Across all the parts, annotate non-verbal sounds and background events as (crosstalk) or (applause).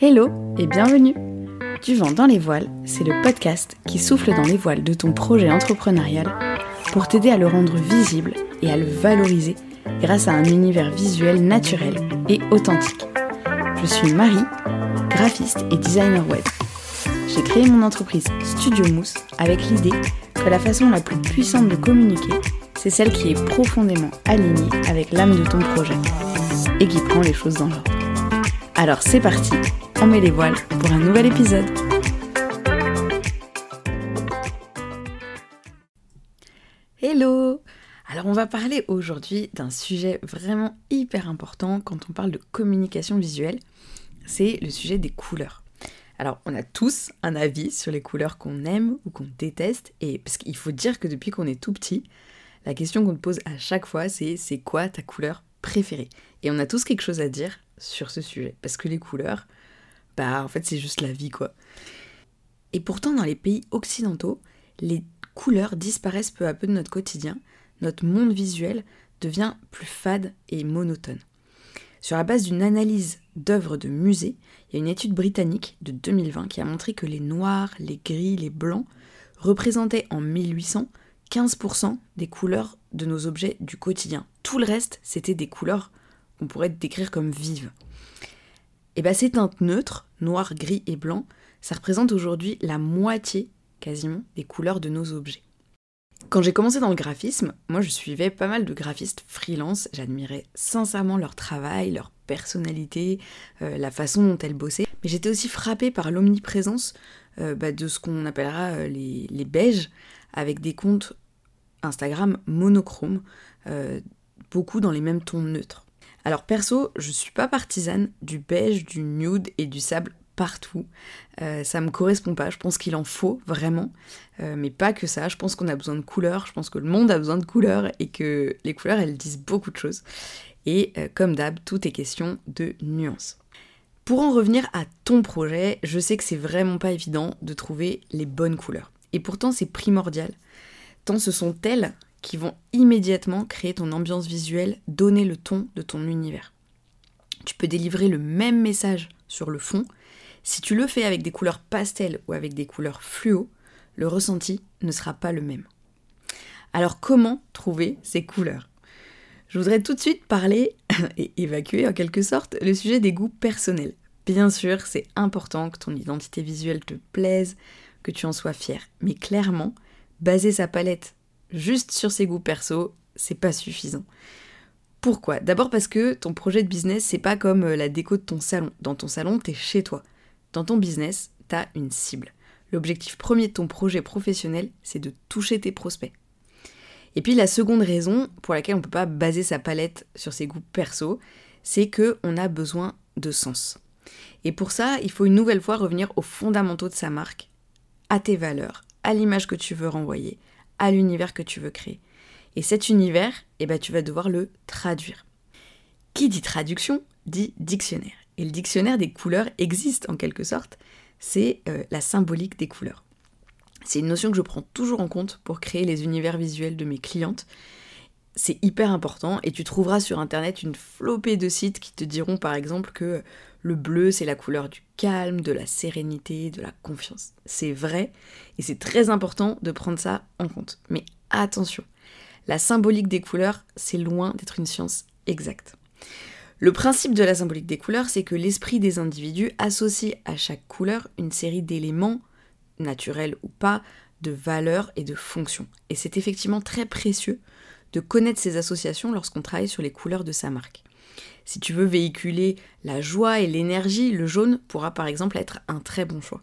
Hello et bienvenue Du vent dans les voiles, c'est le podcast qui souffle dans les voiles de ton projet entrepreneurial pour t'aider à le rendre visible et à le valoriser grâce à un univers visuel naturel et authentique. Je suis Marie, graphiste et designer web. J'ai créé mon entreprise Studio Mousse avec l'idée que la façon la plus puissante de communiquer, c'est celle qui est profondément alignée avec l'âme de ton projet et qui prend les choses dans l'ordre. Alors c'est parti, on met les voiles pour un nouvel épisode. Hello! Alors on va parler aujourd'hui d'un sujet vraiment hyper important quand on parle de communication visuelle, c'est le sujet des couleurs. Alors, on a tous un avis sur les couleurs qu'on aime ou qu'on déteste, et parce qu'il faut dire que depuis qu'on est tout petit, la question qu'on te pose à chaque fois, c'est c'est quoi ta couleur préférée? Et on a tous quelque chose à dire sur ce sujet, parce que les couleurs, bah en fait c'est juste la vie quoi. Et pourtant dans les pays occidentaux, les couleurs disparaissent peu à peu de notre quotidien, notre monde visuel devient plus fade et monotone. Sur la base d'une analyse d'œuvres de musées, il y a une étude britannique de 2020 qui a montré que les noirs, les gris, les blancs représentaient en 1800 15% des couleurs de nos objets du quotidien. Tout le reste, c'était des couleurs qu'on pourrait décrire comme vives. Et bien ces teintes neutres, noir, gris et blanc, ça représente aujourd'hui la moitié quasiment des couleurs de nos objets. Quand j'ai commencé dans le graphisme, moi je suivais pas mal de graphistes freelance, j'admirais sincèrement leur travail, leur personnalité, euh, la façon dont elles bossaient, mais j'étais aussi frappée par l'omniprésence euh, bah, de ce qu'on appellera euh, les, les, beiges, avec des comptes Instagram monochromes, beaucoup dans les mêmes tons neutres. Alors perso, je suis pas partisane du beige, du nude et du sable partout. Euh, ça me correspond pas. Je pense qu'il en faut vraiment, euh, mais pas que ça. Je pense qu'on a besoin de couleurs. Je pense que le monde a besoin de couleurs et que les couleurs elles disent beaucoup de choses. Et euh, comme d'hab, tout est question de nuances. Pour en revenir à ton projet, je sais que c'est vraiment pas évident de trouver les bonnes couleurs. Et pourtant, c'est primordial, tant ce sont elles qui vont immédiatement créer ton ambiance visuelle, donner le ton de ton univers. Tu peux délivrer le même message sur le fond. Si tu le fais avec des couleurs pastel ou avec des couleurs fluo, le ressenti ne sera pas le même. Alors comment trouver ces couleurs? Je voudrais tout de suite parler (laughs) et évacuer en quelque sorte le sujet des goûts personnels. Bien sûr, c'est important que ton identité visuelle te plaise, que tu en sois fier. Mais clairement, baser sa palette juste sur ses goûts perso, c'est pas suffisant. Pourquoi? D'abord parce que ton projet de business, c'est pas comme euh, la déco de ton salon. Dans ton salon, t'es chez toi. Dans ton business, t'as une cible. L'objectif premier de ton projet professionnel, c'est de toucher tes prospects. Et puis la seconde raison pour laquelle on ne peut pas baser sa palette sur ses goûts perso, c'est que on a besoin de sens. Et pour ça, il faut une nouvelle fois revenir aux fondamentaux de sa marque, à tes valeurs, à l'image que tu veux renvoyer, à l'univers que tu veux créer. Et cet univers, eh ben, tu vas devoir le traduire. Qui dit traduction dit dictionnaire. Et le dictionnaire des couleurs existe en quelque sorte. C'est euh, la symbolique des couleurs. C'est une notion que je prends toujours en compte pour créer les univers visuels de mes clientes. C'est hyper important et tu trouveras sur internet une flopée de sites qui te diront par exemple que le bleu c'est la couleur du calme, de la sérénité, de la confiance. C'est vrai et c'est très important de prendre ça en compte. Mais attention, la symbolique des couleurs, c'est loin d'être une science exacte. Le principe de la symbolique des couleurs, c'est que l'esprit des individus associe à chaque couleur une série d'éléments, naturels ou pas, de valeurs et de fonctions. Et c'est effectivement très précieux de connaître ces associations lorsqu'on travaille sur les couleurs de sa marque. Si tu veux véhiculer la joie et l'énergie, le jaune pourra par exemple être un très bon choix.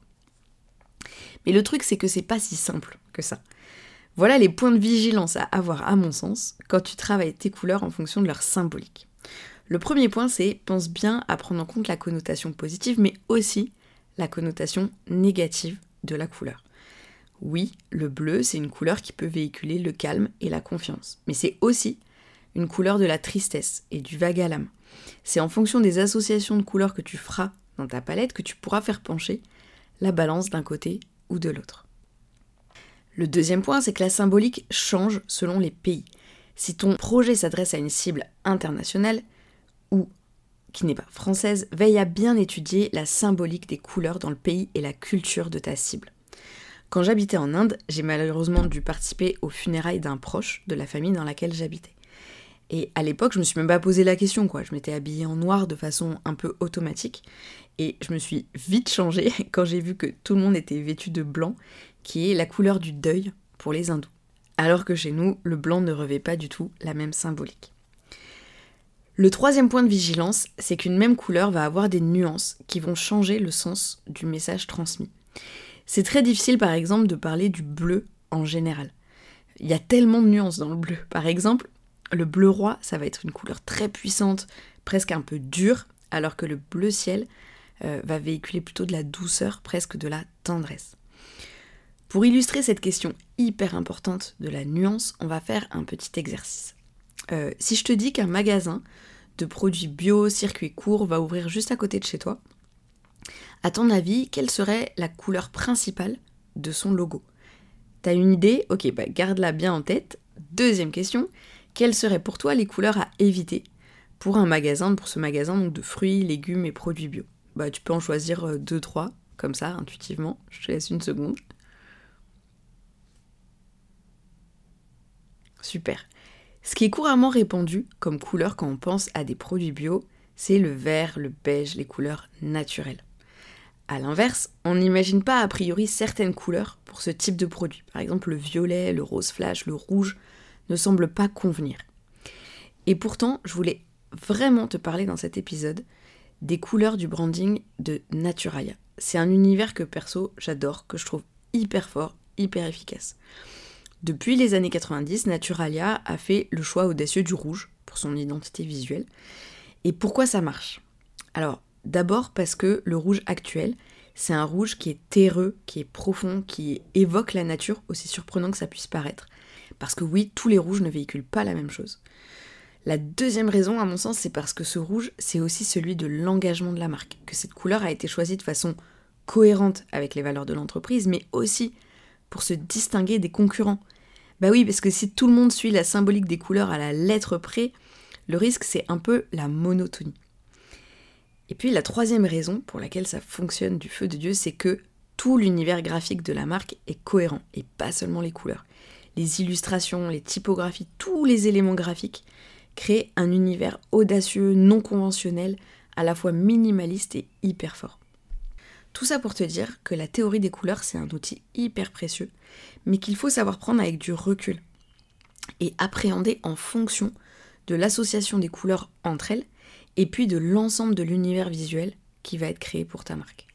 Mais le truc c'est que c'est pas si simple que ça. Voilà les points de vigilance à avoir à mon sens quand tu travailles tes couleurs en fonction de leur symbolique. Le premier point c'est pense bien à prendre en compte la connotation positive mais aussi la connotation négative de la couleur. Oui, le bleu, c'est une couleur qui peut véhiculer le calme et la confiance, mais c'est aussi une couleur de la tristesse et du vague à l'âme. C'est en fonction des associations de couleurs que tu feras dans ta palette que tu pourras faire pencher la balance d'un côté ou de l'autre. Le deuxième point, c'est que la symbolique change selon les pays. Si ton projet s'adresse à une cible internationale, ou qui n'est pas française, veille à bien étudier la symbolique des couleurs dans le pays et la culture de ta cible. Quand j'habitais en Inde, j'ai malheureusement dû participer aux funérailles d'un proche de la famille dans laquelle j'habitais. Et à l'époque, je me suis même pas posé la question, quoi. Je m'étais habillée en noir de façon un peu automatique. Et je me suis vite changée (laughs) quand j'ai vu que tout le monde était vêtu de blanc, qui est la couleur du deuil pour les hindous. Alors que chez nous, le blanc ne revêt pas du tout la même symbolique. Le troisième point de vigilance, c'est qu'une même couleur va avoir des nuances qui vont changer le sens du message transmis. C'est très difficile par exemple de parler du bleu en général. Il y a tellement de nuances dans le bleu. Par exemple, le bleu roi, ça va être une couleur très puissante, presque un peu dure, alors que le bleu ciel euh, va véhiculer plutôt de la douceur, presque de la tendresse. Pour illustrer cette question hyper importante de la nuance, on va faire un petit exercice. Euh, si je te dis qu'un magasin de produits bio, circuit court, va ouvrir juste à côté de chez toi, à ton avis, quelle serait la couleur principale de son logo? T'as une idée? Ok, bah garde-la bien en tête. Deuxième question, quelles seraient pour toi les couleurs à éviter pour un magasin, pour ce magasin de fruits, légumes et produits bio? Bah tu peux en choisir euh, deux, trois, comme ça, intuitivement. Je te laisse une seconde. Super. Ce qui est couramment répandu comme couleur quand on pense à des produits bio, c'est le vert, le beige, les couleurs naturelles. A l'inverse, on n'imagine pas a priori certaines couleurs pour ce type de produit. Par exemple, le violet, le rose flash, le rouge ne semblent pas convenir. Et pourtant, je voulais vraiment te parler dans cet épisode des couleurs du branding de Naturalia. C'est un univers que perso j'adore, que je trouve hyper fort, hyper efficace. Depuis les années 90, Naturalia a fait le choix audacieux du rouge pour son identité visuelle. Et pourquoi ça marche? Alors, d'abord parce que le rouge actuel, c'est un rouge qui est terreux, qui est profond, qui évoque la nature, aussi surprenant que ça puisse paraître. Parce que oui, tous les rouges ne véhiculent pas la même chose. La deuxième raison, à mon sens, c'est parce que ce rouge, c'est aussi celui de l'engagement de la marque, que cette couleur a été choisie de façon cohérente avec les valeurs de l'entreprise, mais aussi pour se distinguer des concurrents. Bah oui, parce que si tout le monde suit la symbolique des couleurs à la lettre près, le risque c'est un peu la monotonie. Et puis la troisième raison pour laquelle ça fonctionne du feu de Dieu, c'est que tout l'univers graphique de la marque est cohérent, et pas seulement les couleurs. Les illustrations, les typographies, tous les éléments graphiques créent un univers audacieux, non conventionnel, à la fois minimaliste et hyper fort. Tout ça pour te dire que la théorie des couleurs, c'est un outil hyper précieux, mais qu'il faut savoir prendre avec du recul et appréhender en fonction de l'association des couleurs entre elles et puis de l'ensemble de l'univers visuel qui va être créé pour ta marque.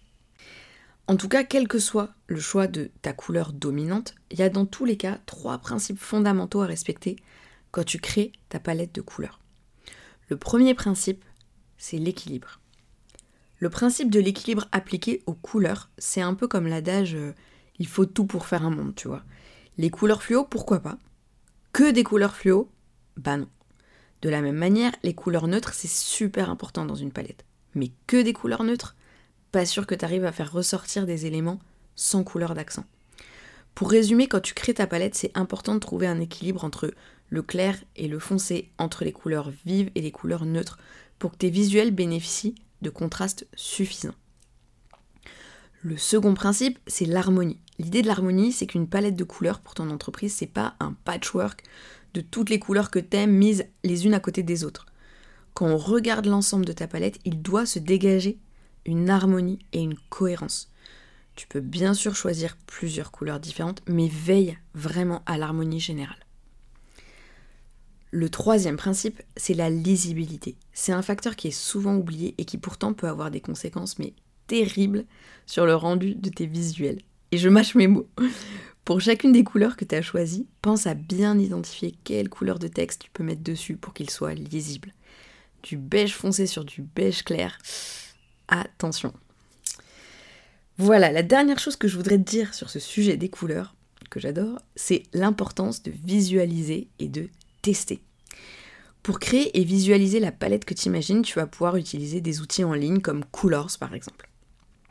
En tout cas, quel que soit le choix de ta couleur dominante, il y a dans tous les cas trois principes fondamentaux à respecter quand tu crées ta palette de couleurs. Le premier principe, c'est l'équilibre. Le principe de l'équilibre appliqué aux couleurs, c'est un peu comme l'adage euh, il faut tout pour faire un monde, tu vois. Les couleurs fluo, pourquoi pas? Que des couleurs fluo? Bah non. De la même manière, les couleurs neutres, c'est super important dans une palette. Mais que des couleurs neutres Pas sûr que tu arrives à faire ressortir des éléments sans couleur d'accent. Pour résumer, quand tu crées ta palette, c'est important de trouver un équilibre entre le clair et le foncé, entre les couleurs vives et les couleurs neutres, pour que tes visuels bénéficient de contrastes suffisants. Le second principe, c'est l'harmonie. L'idée de l'harmonie, c'est qu'une palette de couleurs pour ton entreprise, c'est pas un patchwork de toutes les couleurs que t'aimes mises les unes à côté des autres. Quand on regarde l'ensemble de ta palette, il doit se dégager une harmonie et une cohérence. Tu peux bien sûr choisir plusieurs couleurs différentes, mais veille vraiment à l'harmonie générale. Le troisième principe, c'est la lisibilité. C'est un facteur qui est souvent oublié et qui pourtant peut avoir des conséquences mais terribles sur le rendu de tes visuels. Et je mâche mes mots. Pour chacune des couleurs que tu as choisies, pense à bien identifier quelle couleur de texte tu peux mettre dessus pour qu'il soit lisible. Du beige foncé sur du beige clair, attention. Voilà, la dernière chose que je voudrais te dire sur ce sujet des couleurs, que j'adore, c'est l'importance de visualiser et de tester. Pour créer et visualiser la palette que tu imagines, tu vas pouvoir utiliser des outils en ligne comme Coolors par exemple.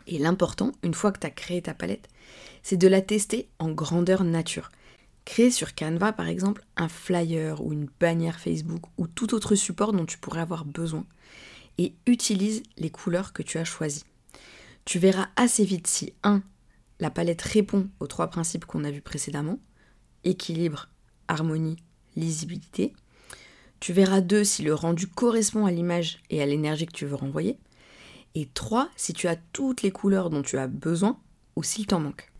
Et l'important, une fois que tu as créé ta palette, c'est de la tester en grandeur nature. Créer sur Canva par exemple un flyer ou une bannière Facebook ou tout autre support dont tu pourrais avoir besoin. et utilise les couleurs que tu as choisies. Tu verras assez vite si 1. La palette répond aux trois principes qu'on a vus précédemment, équilibre, harmonie, lisibilité. Tu verras 2 si le rendu correspond à l'image et à l'énergie que tu veux renvoyer. Et 3 si tu as toutes les couleurs dont tu as besoin ou s'il t'en manque.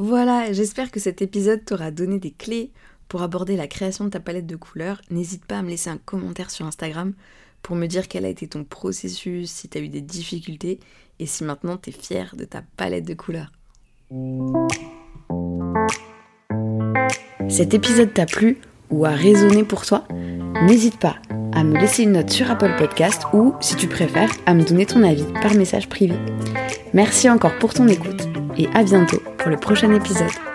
Voilà, j'espère que cet épisode t'aura donné des clés pour aborder la création de ta palette de couleurs. N'hésite pas à me laisser un commentaire sur Instagram pour me dire quel a été ton processus, si tu as eu des difficultés et si maintenant tu es fier de ta palette de couleurs. Cet épisode t'a plu ou a résonné pour toi? N'hésite pas à me laisser une note sur Apple Podcast ou, si tu préfères, à me donner ton avis par message privé. Merci encore pour ton écoute et à bientôt pour le prochain épisode.